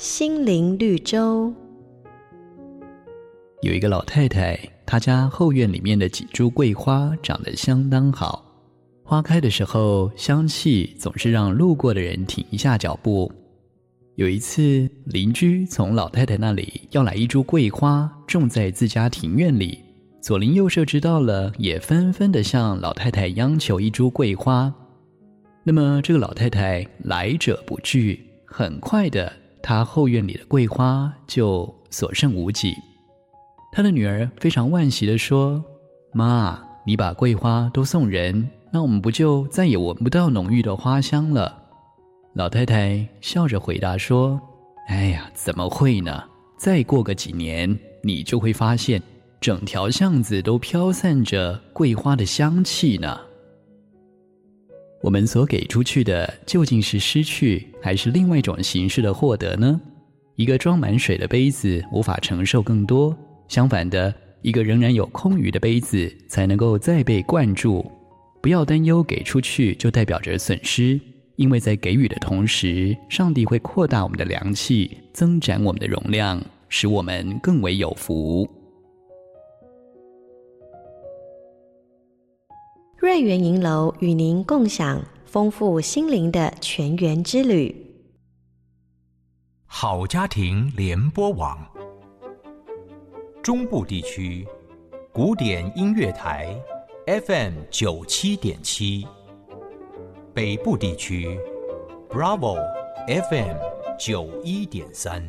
心灵绿洲。有一个老太太，她家后院里面的几株桂花长得相当好，花开的时候，香气总是让路过的人停一下脚步。有一次，邻居从老太太那里要来一株桂花，种在自家庭院里。左邻右舍知道了，也纷纷的向老太太央求一株桂花。那么，这个老太太来者不拒，很快的，他后院里的桂花就所剩无几。他的女儿非常惋惜地说：“妈，你把桂花都送人，那我们不就再也闻不到浓郁的花香了？”老太太笑着回答说：“哎呀，怎么会呢？再过个几年，你就会发现，整条巷子都飘散着桂花的香气呢。我们所给出去的，究竟是失去，还是另外一种形式的获得呢？一个装满水的杯子无法承受更多，相反的，一个仍然有空余的杯子才能够再被灌注。不要担忧给出去就代表着损失。”因为在给予的同时，上帝会扩大我们的量器，增展我们的容量，使我们更为有福。瑞园银楼与您共享丰富心灵的全员之旅。好家庭联播网，中部地区古典音乐台，FM 九七点七。北部地区，Bravo FM 九一点三。